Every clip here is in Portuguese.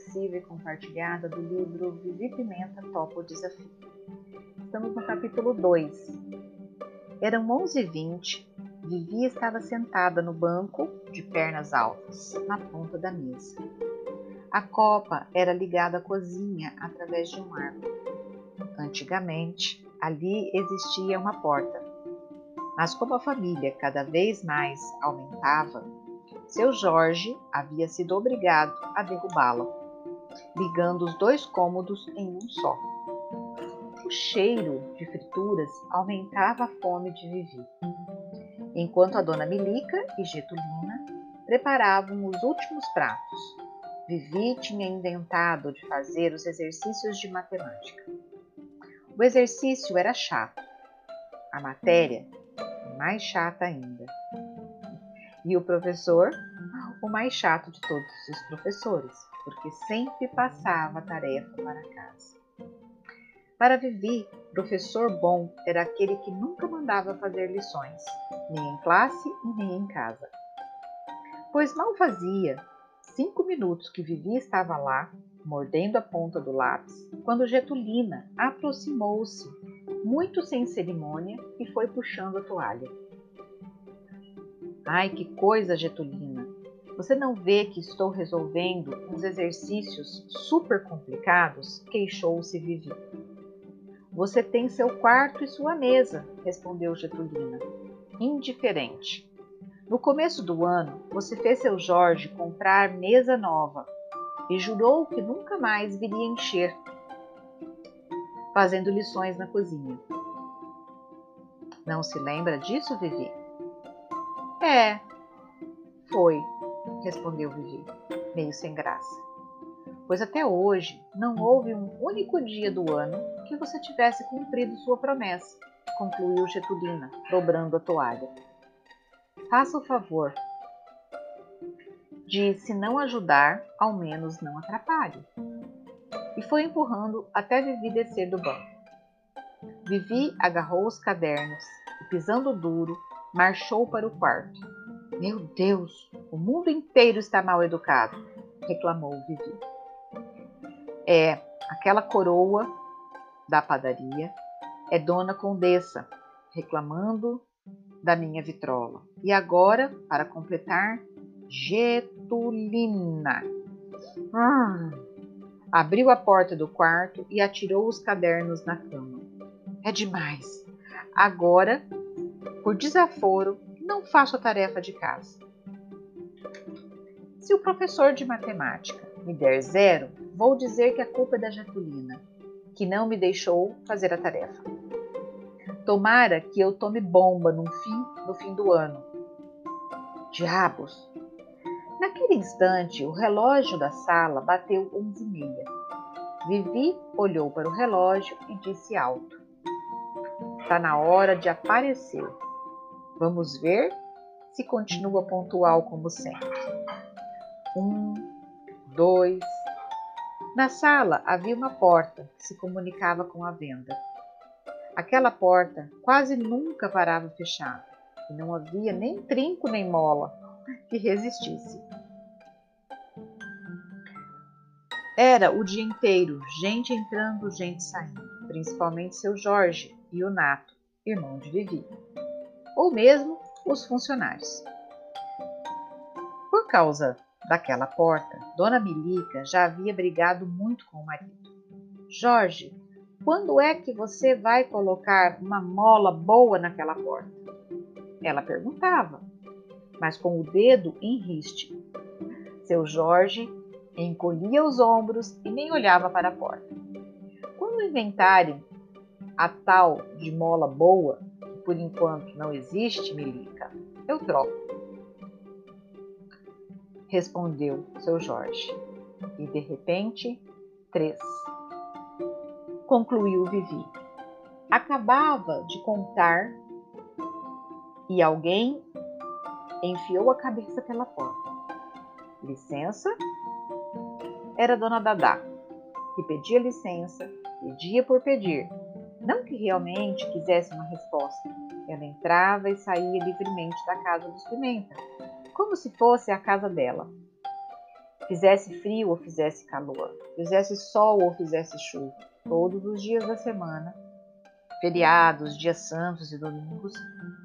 reflexiva e compartilhada do livro Vivi Pimenta Topa o Desafio. Estamos no capítulo 2. Eram 11h20. Vivi estava sentada no banco, de pernas altas, na ponta da mesa. A copa era ligada à cozinha através de um arco. Antigamente, ali existia uma porta. Mas como a família cada vez mais aumentava, seu Jorge havia sido obrigado a derrubá-la, ligando os dois cômodos em um só. O cheiro de frituras aumentava a fome de Vivi, enquanto a dona Milica e Getulina preparavam os últimos pratos. Vivi tinha inventado de fazer os exercícios de matemática. O exercício era chato, a matéria mais chata ainda. E o professor, o mais chato de todos os professores, porque sempre passava a tarefa para casa. Para Vivi, professor bom era aquele que nunca mandava fazer lições, nem em classe e nem em casa. Pois mal fazia cinco minutos que Vivi estava lá, mordendo a ponta do lápis, quando Getulina aproximou-se, muito sem cerimônia, e foi puxando a toalha. Ai, que coisa, Getulina! Você não vê que estou resolvendo uns exercícios super complicados? Queixou-se Vivi. Você tem seu quarto e sua mesa, respondeu Getulina, indiferente. No começo do ano, você fez seu Jorge comprar mesa nova e jurou que nunca mais viria encher, fazendo lições na cozinha. Não se lembra disso, Vivi? É, foi, respondeu Vivi, meio sem graça. Pois até hoje não houve um único dia do ano que você tivesse cumprido sua promessa, concluiu Getulina, dobrando a toalha. Faça o favor de, se não ajudar, ao menos não atrapalhe. E foi empurrando até Vivi descer do banco. Vivi agarrou os cadernos e, pisando duro, marchou para o quarto. Meu Deus, o mundo inteiro está mal educado, reclamou Vivi. É, aquela coroa da padaria é dona Condessa, reclamando da minha vitrola. E agora, para completar, Getulina. Hum. Abriu a porta do quarto e atirou os cadernos na cama. É demais. Agora por desaforo, não faço a tarefa de casa. Se o professor de matemática me der zero, vou dizer que a culpa é da Jatulina, que não me deixou fazer a tarefa. Tomara que eu tome bomba no fim, no fim do ano. Diabos! Naquele instante, o relógio da sala bateu onze e meia. Vivi olhou para o relógio e disse alto: Está na hora de aparecer. Vamos ver se continua pontual como sempre. Um, dois. Na sala havia uma porta que se comunicava com a venda. Aquela porta quase nunca parava fechada e não havia nem trinco nem mola que resistisse. Era o dia inteiro, gente entrando, gente saindo, principalmente seu Jorge e o Nato, irmão de Vivi ou mesmo os funcionários. Por causa daquela porta, Dona Milica já havia brigado muito com o marido. Jorge, quando é que você vai colocar uma mola boa naquela porta? Ela perguntava, mas com o dedo em riste. Seu Jorge encolhia os ombros e nem olhava para a porta. Quando inventarem a tal de mola boa, por enquanto não existe, Milica, eu troco. Respondeu seu Jorge. E de repente, três. Concluiu Vivi. Acabava de contar e alguém enfiou a cabeça pela porta. Licença? Era Dona Dadá, que pedia licença, pedia por pedir, não que realmente quisesse uma resposta. Ela entrava e saía livremente da casa dos Pimenta, como se fosse a casa dela. Fizesse frio ou fizesse calor, fizesse sol ou fizesse chuva, todos os dias da semana, feriados, dias santos e domingos,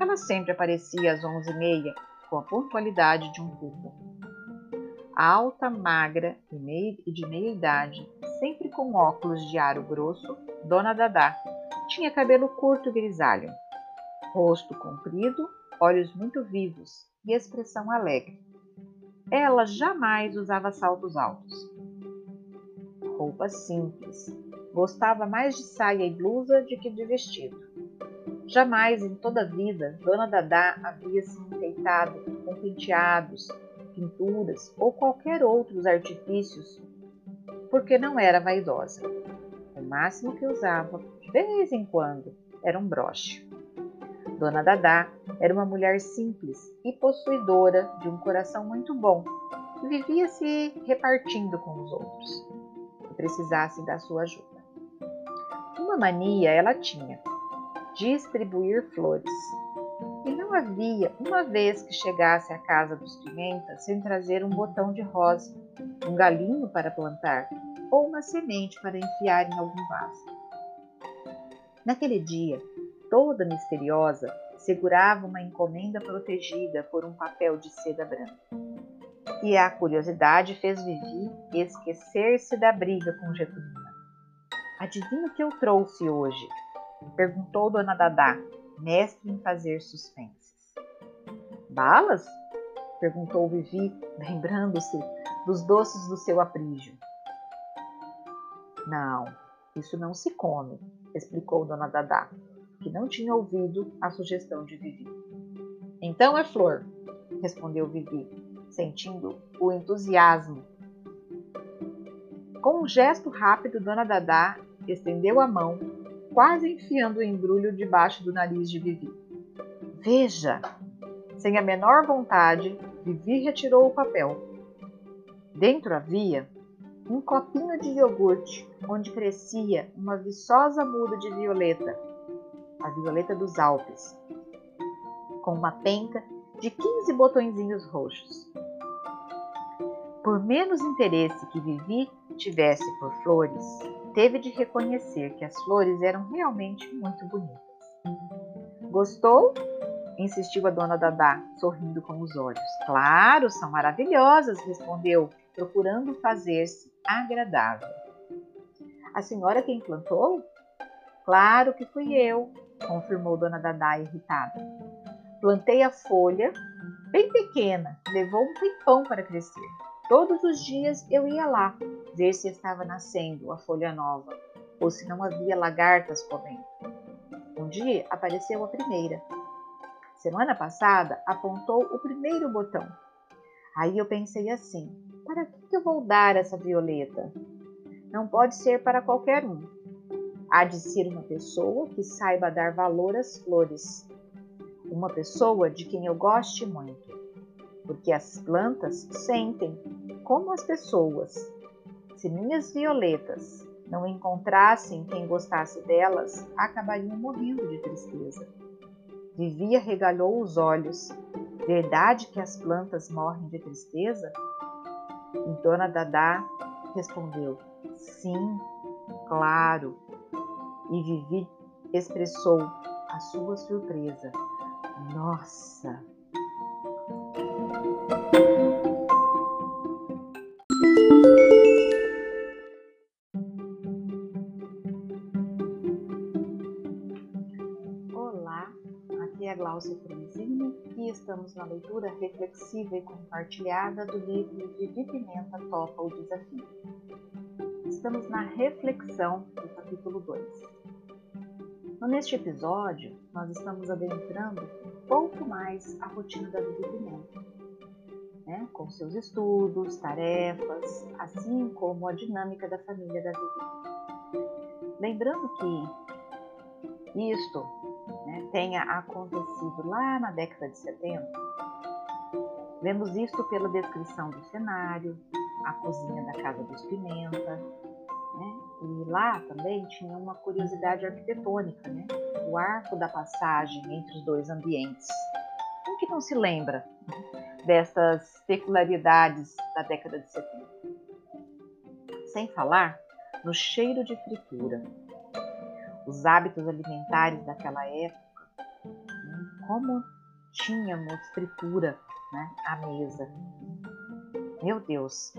ela sempre aparecia às onze e meia, com a pontualidade de um cubo. Alta, magra e de meia idade, sempre com óculos de aro grosso, Dona Dadá tinha cabelo curto grisalho, rosto comprido, olhos muito vivos e expressão alegre. Ela jamais usava saltos altos. Roupas simples. Gostava mais de saia e blusa do que de vestido. Jamais em toda a vida Dona Dadá havia se enfeitado com penteados, pinturas ou qualquer outros artifícios, porque não era vaidosa. O máximo que usava, vez em quando, era um broche. Dona Dadá era uma mulher simples e possuidora de um coração muito bom, que vivia se repartindo com os outros, que precisassem da sua ajuda. Uma mania ela tinha, distribuir flores. E não havia uma vez que chegasse à casa dos Pimenta sem trazer um botão de rosa, um galinho para plantar ou uma semente para enfiar em algum vaso. Naquele dia, toda misteriosa, segurava uma encomenda protegida por um papel de seda branca. E a curiosidade fez Vivi esquecer-se da briga com Getulina. Adivinha o que eu trouxe hoje? Perguntou Dona Dadá, mestre em fazer suspenses. Balas? Perguntou Vivi, lembrando-se dos doces do seu aprígio. Não, isso não se come, explicou Dona Dadá que não tinha ouvido a sugestão de Vivi. Então é flor, respondeu Vivi, sentindo o entusiasmo. Com um gesto rápido, Dona Dadá estendeu a mão, quase enfiando o embrulho debaixo do nariz de Vivi. Veja! Sem a menor vontade, Vivi retirou o papel. Dentro havia um copinho de iogurte onde crescia uma viçosa muda de violeta a violeta dos Alpes, com uma penca de 15 botõezinhos roxos. Por menos interesse que Vivi tivesse por flores, teve de reconhecer que as flores eram realmente muito bonitas. Gostou? insistiu a dona Dadá, sorrindo com os olhos. Claro, são maravilhosas, respondeu, procurando fazer-se agradável. A senhora quem plantou? Claro que fui eu, confirmou Dona Dadá irritada. Plantei a folha, bem pequena, levou um tempão para crescer. Todos os dias eu ia lá ver se estava nascendo a folha nova ou se não havia lagartas comendo. Um dia apareceu a primeira. Semana passada apontou o primeiro botão. Aí eu pensei assim: para que eu vou dar essa violeta? Não pode ser para qualquer um. Há de ser uma pessoa que saiba dar valor às flores, uma pessoa de quem eu goste muito, porque as plantas sentem como as pessoas. Se minhas violetas não encontrassem quem gostasse delas, acabariam morrendo de tristeza. Vivia regalou os olhos. Verdade que as plantas morrem de tristeza? E Dona Dadá respondeu: Sim, claro e Vivi expressou a sua surpresa. Nossa! Estamos na leitura reflexiva e compartilhada do livro Vivi Pimenta Topa o Desafio. Estamos na reflexão do capítulo 2. Neste episódio, nós estamos adentrando um pouco mais a rotina da Vivi Pimenta, né? com seus estudos, tarefas, assim como a dinâmica da família da Vivi. Lembrando que isto né, tenha acontecido lá na década de 70, vemos isto pela descrição do cenário, a cozinha da Casa dos Pimenta, né? E lá também tinha uma curiosidade arquitetônica, né? o arco da passagem entre os dois ambientes. Quem que não se lembra dessas peculiaridades da década de 70? Sem falar no cheiro de fritura. Os hábitos alimentares daquela época, né? como tínhamos fritura né, à mesa. Meu Deus!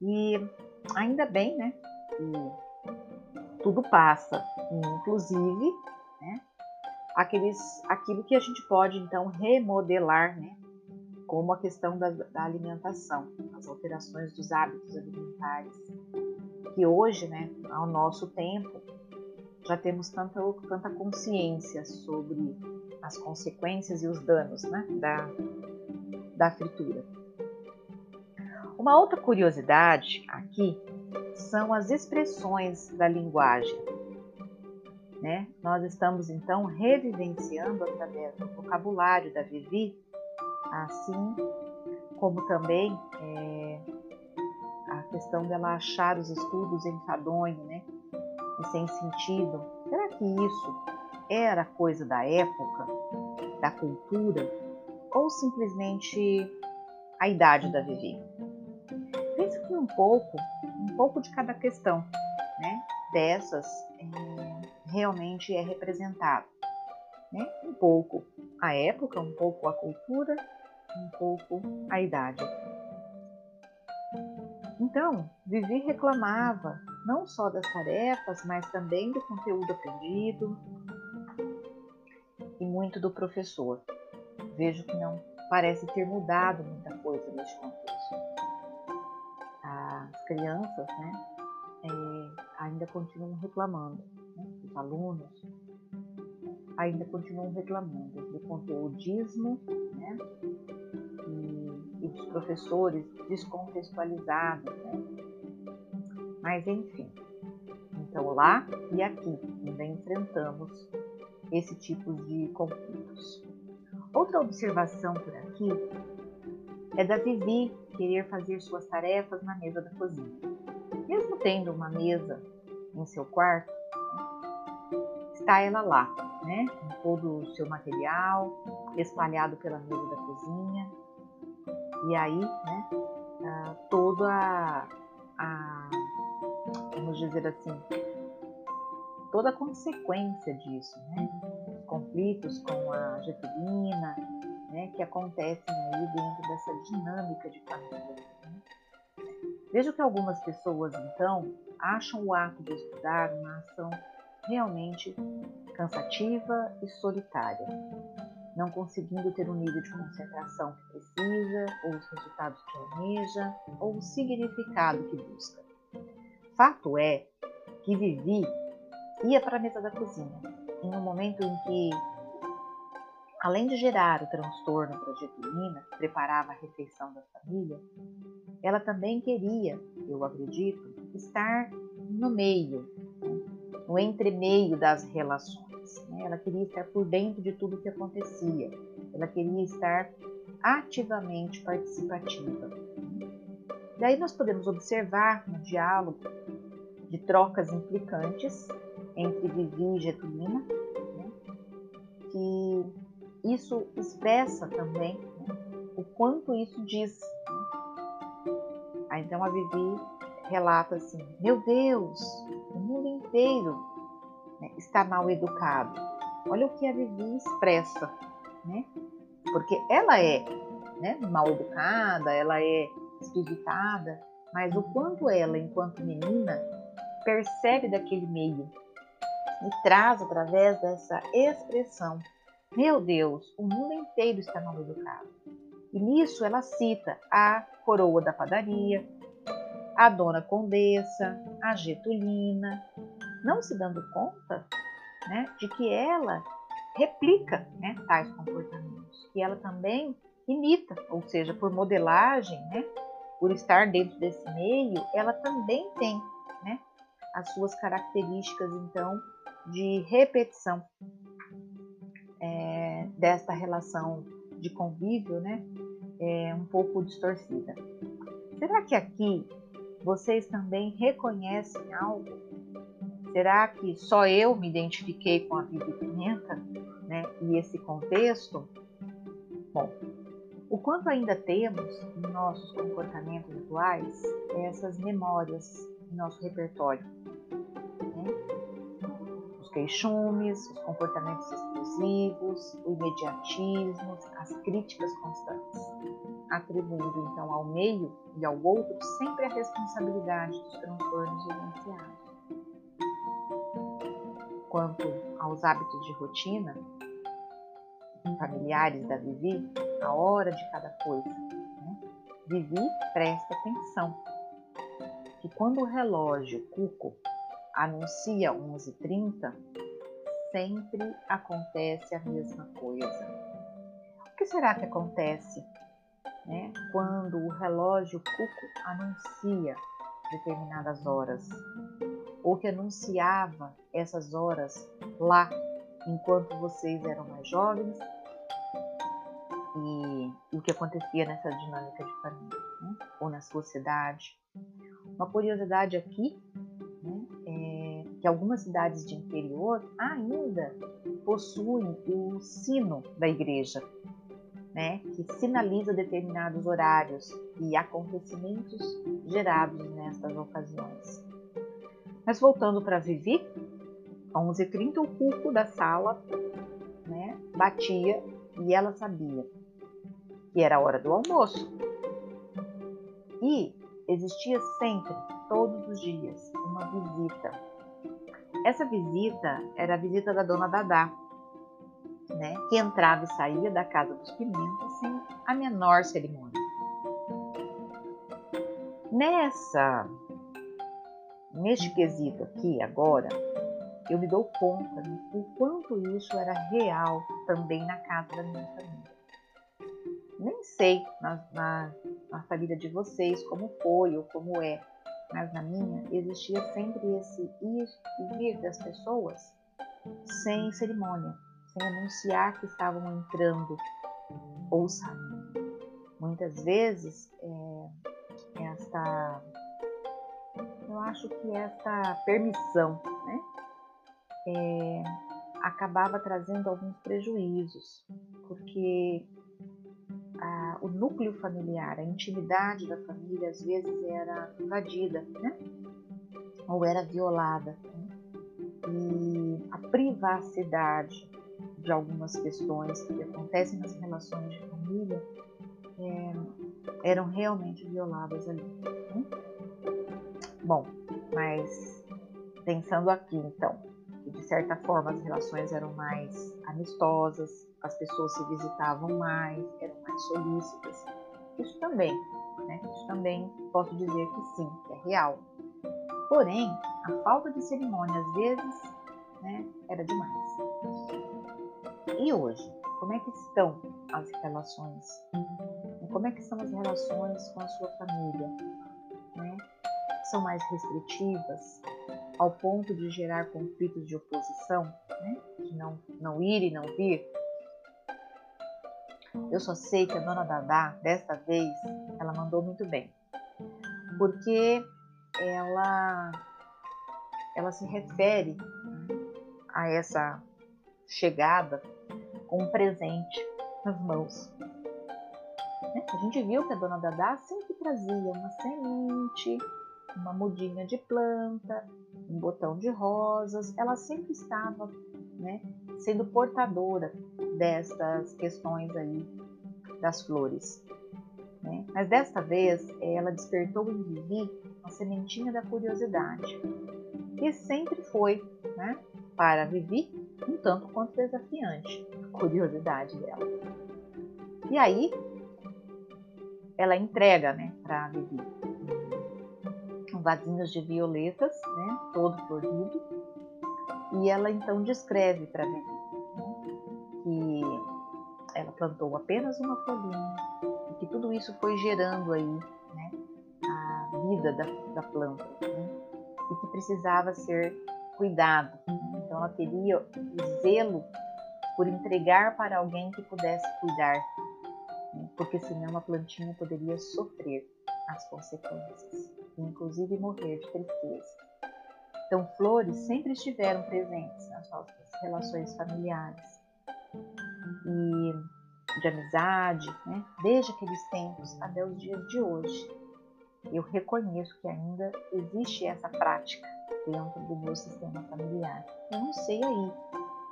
E ainda bem, né? Que tudo passa, inclusive, né? Aqueles, aquilo que a gente pode então remodelar, né? Como a questão da, da alimentação, as alterações dos hábitos alimentares, que hoje, né, ao nosso tempo, já temos tanta, tanta consciência sobre as consequências e os danos né, da, da fritura. Uma outra curiosidade aqui são as expressões da linguagem. Né? Nós estamos então revivenciando através do vocabulário da Vivi, assim como também é, a questão dela achar os estudos enfadonhos né? E sem sentido. Será que isso era coisa da época, da cultura, ou simplesmente a idade da Vivi? Pensa que um pouco, um pouco de cada questão, né? Dessas é, realmente é representado, né? Um pouco a época, um pouco a cultura, um pouco a idade. Então, Vivi reclamava não só das tarefas, mas também do conteúdo aprendido e muito do professor. Vejo que não parece ter mudado muita coisa neste contexto. As crianças né, é, ainda continuam reclamando, né, os alunos ainda continuam reclamando do conteudismo né, e, e dos professores descontextualizados. Né? Mas enfim, então lá e aqui ainda enfrentamos esse tipo de conflitos. Outra observação por aqui é da Vivi querer fazer suas tarefas na mesa da cozinha. Mesmo tendo uma mesa em seu quarto, está ela lá, né, com todo o seu material espalhado pela mesa da cozinha. E aí, né, ah, toda a, a, vamos dizer assim, toda a consequência disso, né? Os conflitos com a getulina, né, que acontecem aí dentro dessa dinâmica de família. Né? Vejo que algumas pessoas, então, acham o ato de estudar uma ação realmente cansativa e solitária, não conseguindo ter o nível de concentração que precisa, ou os resultados que almeja, ou o significado que busca. Fato é que Vivi ia para a mesa da cozinha, em um momento em que, além de gerar o transtorno para Getulina, preparava a refeição da família, ela também queria, eu acredito, estar no meio, no entremeio das relações. Né? Ela queria estar por dentro de tudo o que acontecia, ela queria estar ativamente participativa. Daí nós podemos observar no diálogo de trocas implicantes entre Vivi e Getulina, né, que isso expressa também né, o quanto isso diz. Né. Aí, então a Vivi relata assim: Meu Deus, o mundo inteiro né, está mal educado. Olha o que a Vivi expressa, né? Porque ela é né, mal educada, ela é esquisitada, mas o quanto ela, enquanto menina, percebe daquele meio, e traz através dessa expressão: Meu Deus, o mundo inteiro está mal educado. E nisso ela cita a coroa da padaria, a dona condessa, a getulina, não se dando conta né, de que ela replica né, tais comportamentos, que ela também imita, ou seja, por modelagem, né, por estar dentro desse meio, ela também tem né, as suas características, então, de repetição é, desta relação de convívio, né? É um pouco distorcida. Será que aqui vocês também reconhecem algo? Será que só eu me identifiquei com a Vivi Pimenta, né? E esse contexto? Bom, quanto ainda temos em nossos comportamentos atuais essas memórias em nosso repertório. Né? Os queixumes, os comportamentos explosivos, o imediatismo, as críticas constantes, atribuindo então ao meio e ao outro sempre a responsabilidade dos transtornos vivenciados. Quanto aos hábitos de rotina, familiares da Vivi, a hora de cada coisa. Né? Vivi presta atenção que quando o relógio Cuco anuncia 11h30, sempre acontece a mesma coisa. O que será que acontece né, quando o relógio Cuco anuncia determinadas horas? Ou que anunciava essas horas lá, enquanto vocês eram mais jovens e, e, o que acontecia nessa dinâmica de família, né? ou na sua cidade. Uma curiosidade aqui, né, é que algumas cidades de interior ainda possuem o sino da igreja, né, que sinaliza determinados horários e acontecimentos gerados nessas ocasiões. Mas voltando para Vivi, 11h30 o cuco da sala né, batia e ela sabia que era a hora do almoço. E existia sempre, todos os dias, uma visita. Essa visita era a visita da dona Dadá, né, que entrava e saía da casa dos Pimentas sem a menor cerimônia. Nessa, neste quesito aqui agora, eu me dou conta do quanto isso era real também na casa da minha família nem sei na, na, na família de vocês como foi ou como é, mas na minha existia sempre esse ir e vir das pessoas sem cerimônia, sem anunciar que estavam entrando ou saindo. Muitas vezes, é, esta, eu acho que esta permissão, né, é, acabava trazendo alguns prejuízos, porque a, o núcleo familiar, a intimidade da família às vezes era invadida, né? Ou era violada. Né? E a privacidade de algumas questões que acontecem nas relações de família é, eram realmente violadas ali. Né? Bom, mas pensando aqui então, de certa forma as relações eram mais amistosas, as pessoas se visitavam mais, eram mais solícitas. Isso também, né? Isso também posso dizer que sim, que é real. Porém, a falta de cerimônia às vezes né, era demais. E hoje, como é que estão as relações? Como é que são as relações com a sua família? Né? São mais restritivas ao ponto de gerar conflitos de oposição, né? de não, não ir e não vir? Eu só sei que a dona Dadá, desta vez, ela mandou muito bem. Porque ela, ela se refere a essa chegada com um presente nas mãos. Né? A gente viu que a dona Dadá sempre trazia uma semente, uma mudinha de planta, um botão de rosas. Ela sempre estava né, sendo portadora destas questões aí das flores. Né? Mas desta vez ela despertou em Vivi a sementinha da curiosidade, que sempre foi, né, para Vivi, um tanto quanto desafiante, a curiosidade dela. E aí ela entrega né, para Vivi vasinhos de violetas, né, todo florido, e ela então descreve para Vivi que ela plantou apenas uma folhinha e que tudo isso foi gerando aí né, a vida da, da planta né, e que precisava ser cuidado. Então ela teria o zelo por entregar para alguém que pudesse cuidar, né, porque senão a plantinha poderia sofrer as consequências, inclusive morrer de tristeza. Então, flores sempre estiveram presentes nas nossas relações familiares. E de amizade, né? desde aqueles tempos até os dias de hoje. Eu reconheço que ainda existe essa prática dentro do meu sistema familiar. Eu não sei aí,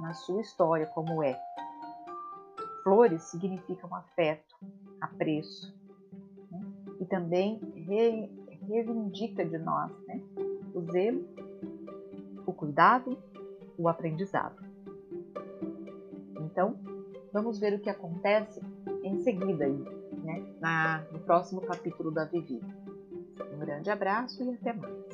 na sua história, como é. Flores significam afeto, apreço, né? e também re, reivindica de nós né? o zelo, o cuidado, o aprendizado. Então, vamos ver o que acontece em seguida aí, né? Na, no próximo capítulo da Vivi. Um grande abraço e até mais.